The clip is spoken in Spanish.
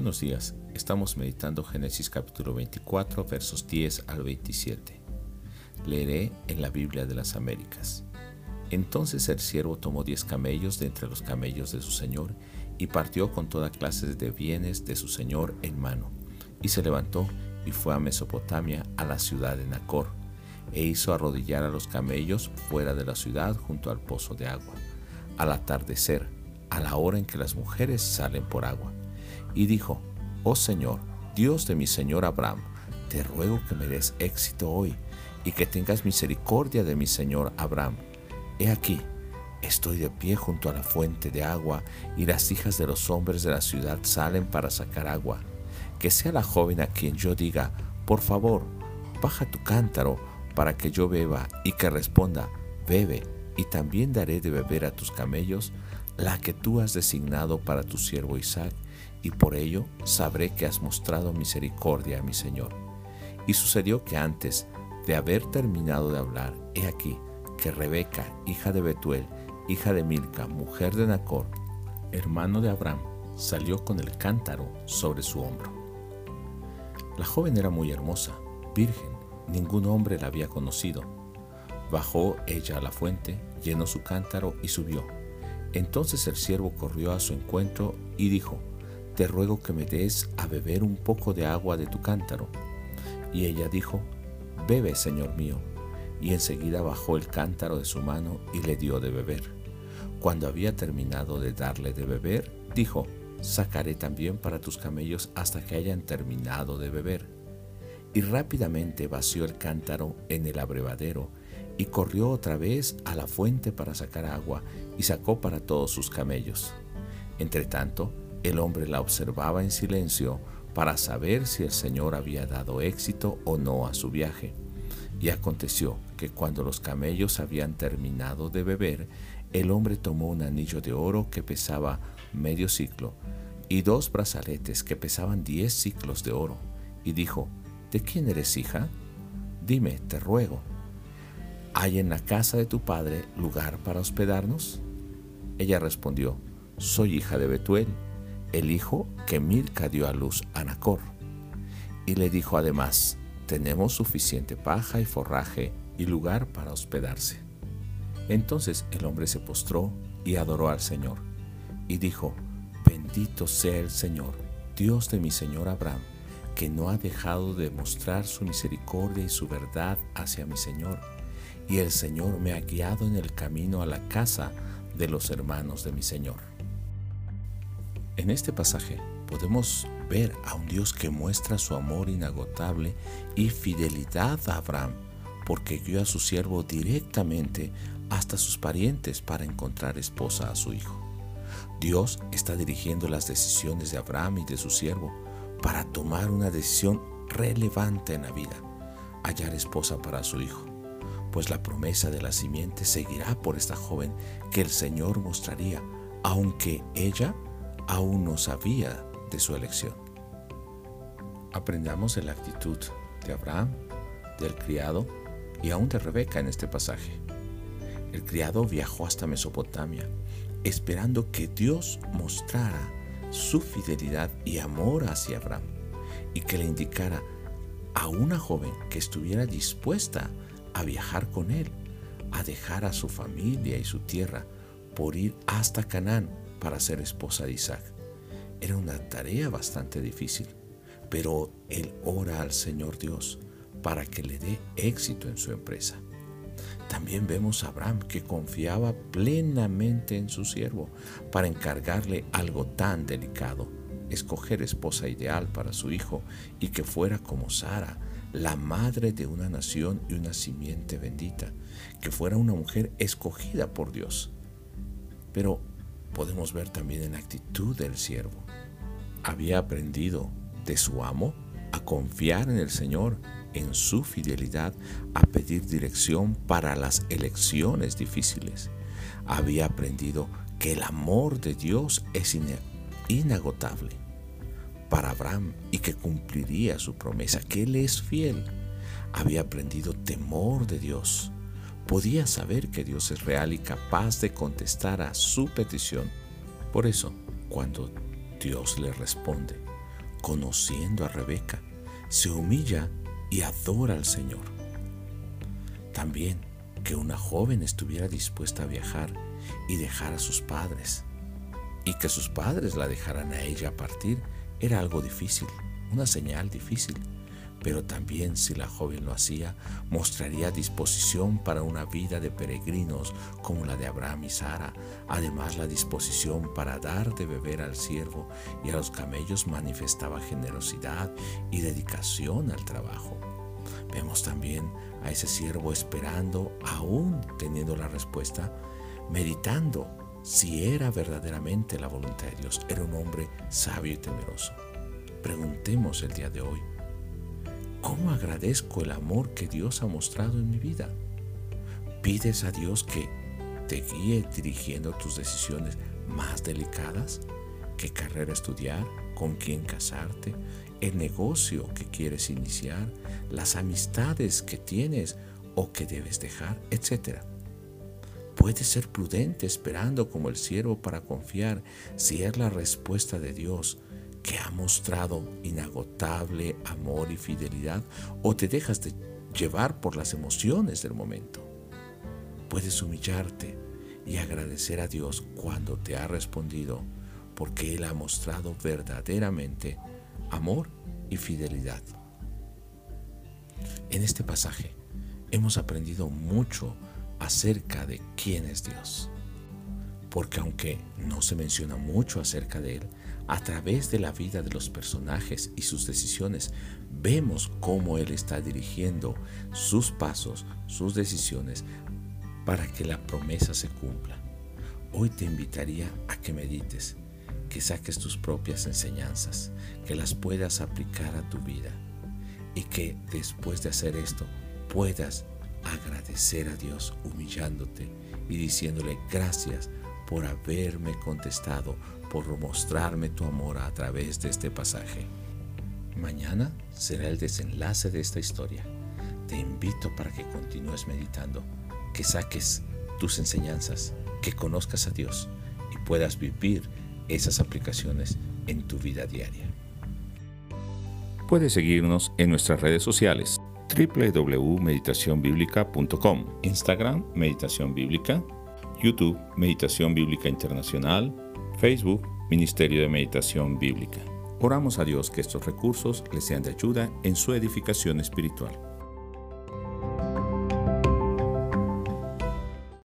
Buenos días, estamos meditando Génesis capítulo 24 versos 10 al 27. Leeré en la Biblia de las Américas. Entonces el siervo tomó diez camellos de entre los camellos de su señor y partió con toda clase de bienes de su señor en mano, y se levantó y fue a Mesopotamia, a la ciudad de Nacor, e hizo arrodillar a los camellos fuera de la ciudad junto al pozo de agua, al atardecer, a la hora en que las mujeres salen por agua y dijo, Oh Señor, Dios de mi Señor Abraham, te ruego que me des éxito hoy y que tengas misericordia de mi Señor Abraham. He aquí, estoy de pie junto a la fuente de agua y las hijas de los hombres de la ciudad salen para sacar agua. Que sea la joven a quien yo diga, por favor, baja tu cántaro para que yo beba y que responda, bebe y también daré de beber a tus camellos la que tú has designado para tu siervo Isaac y por ello sabré que has mostrado misericordia a mi Señor. Y sucedió que antes de haber terminado de hablar, he aquí que Rebeca, hija de Betuel, hija de Milca, mujer de Nacor, hermano de Abraham, salió con el cántaro sobre su hombro. La joven era muy hermosa, virgen, ningún hombre la había conocido. Bajó ella a la fuente, llenó su cántaro y subió. Entonces el siervo corrió a su encuentro y dijo, te ruego que me des a beber un poco de agua de tu cántaro. Y ella dijo, bebe, señor mío. Y enseguida bajó el cántaro de su mano y le dio de beber. Cuando había terminado de darle de beber, dijo, sacaré también para tus camellos hasta que hayan terminado de beber. Y rápidamente vació el cántaro en el abrevadero y corrió otra vez a la fuente para sacar agua y sacó para todos sus camellos. Entretanto, el hombre la observaba en silencio para saber si el Señor había dado éxito o no a su viaje. Y aconteció que cuando los camellos habían terminado de beber, el hombre tomó un anillo de oro que pesaba medio ciclo y dos brazaletes que pesaban diez ciclos de oro, y dijo, ¿De quién eres hija? Dime, te ruego, ¿hay en la casa de tu padre lugar para hospedarnos? Ella respondió, Soy hija de Betuel el hijo que Milca dio a luz a Nacor. Y le dijo además, tenemos suficiente paja y forraje y lugar para hospedarse. Entonces el hombre se postró y adoró al Señor, y dijo, bendito sea el Señor, Dios de mi Señor Abraham, que no ha dejado de mostrar su misericordia y su verdad hacia mi Señor, y el Señor me ha guiado en el camino a la casa de los hermanos de mi Señor. En este pasaje podemos ver a un Dios que muestra su amor inagotable y fidelidad a Abraham, porque guió a su siervo directamente hasta sus parientes para encontrar esposa a su hijo. Dios está dirigiendo las decisiones de Abraham y de su siervo para tomar una decisión relevante en la vida, hallar esposa para su hijo, pues la promesa de la simiente seguirá por esta joven que el Señor mostraría, aunque ella aún no sabía de su elección. Aprendamos de la actitud de Abraham, del criado y aún de Rebeca en este pasaje. El criado viajó hasta Mesopotamia, esperando que Dios mostrara su fidelidad y amor hacia Abraham y que le indicara a una joven que estuviera dispuesta a viajar con él, a dejar a su familia y su tierra por ir hasta Canaán para ser esposa de Isaac. Era una tarea bastante difícil, pero él ora al Señor Dios para que le dé éxito en su empresa. También vemos a Abraham que confiaba plenamente en su siervo para encargarle algo tan delicado, escoger esposa ideal para su hijo y que fuera como Sara, la madre de una nación y una simiente bendita, que fuera una mujer escogida por Dios. Pero podemos ver también en la actitud del siervo. Había aprendido de su amo a confiar en el Señor, en su fidelidad, a pedir dirección para las elecciones difíciles. Había aprendido que el amor de Dios es inagotable para Abraham y que cumpliría su promesa, que Él es fiel. Había aprendido temor de Dios podía saber que Dios es real y capaz de contestar a su petición. Por eso, cuando Dios le responde, conociendo a Rebeca, se humilla y adora al Señor. También que una joven estuviera dispuesta a viajar y dejar a sus padres, y que sus padres la dejaran a ella partir, era algo difícil, una señal difícil pero también si la joven lo hacía, mostraría disposición para una vida de peregrinos como la de Abraham y Sara. Además, la disposición para dar de beber al siervo y a los camellos manifestaba generosidad y dedicación al trabajo. Vemos también a ese siervo esperando, aún teniendo la respuesta, meditando si era verdaderamente la voluntad de Dios. Era un hombre sabio y temeroso. Preguntemos el día de hoy, ¿Cómo agradezco el amor que Dios ha mostrado en mi vida? ¿Pides a Dios que te guíe dirigiendo tus decisiones más delicadas? ¿Qué carrera estudiar? ¿Con quién casarte? ¿El negocio que quieres iniciar? ¿Las amistades que tienes o que debes dejar? Etcétera. Puedes ser prudente esperando como el siervo para confiar si es la respuesta de Dios que ha mostrado inagotable amor y fidelidad o te dejas de llevar por las emociones del momento. Puedes humillarte y agradecer a Dios cuando te ha respondido porque Él ha mostrado verdaderamente amor y fidelidad. En este pasaje hemos aprendido mucho acerca de quién es Dios porque aunque no se menciona mucho acerca de él, a través de la vida de los personajes y sus decisiones, vemos cómo él está dirigiendo sus pasos, sus decisiones, para que la promesa se cumpla. Hoy te invitaría a que medites, que saques tus propias enseñanzas, que las puedas aplicar a tu vida y que después de hacer esto puedas agradecer a Dios humillándote y diciéndole gracias por haberme contestado, por mostrarme tu amor a través de este pasaje. Mañana será el desenlace de esta historia. Te invito para que continúes meditando, que saques tus enseñanzas, que conozcas a Dios y puedas vivir esas aplicaciones en tu vida diaria. Puedes seguirnos en nuestras redes sociales www.meditacionbiblica.com, Instagram Meditación Bíblica, YouTube, Meditación Bíblica Internacional, Facebook, Ministerio de Meditación Bíblica. Oramos a Dios que estos recursos les sean de ayuda en su edificación espiritual.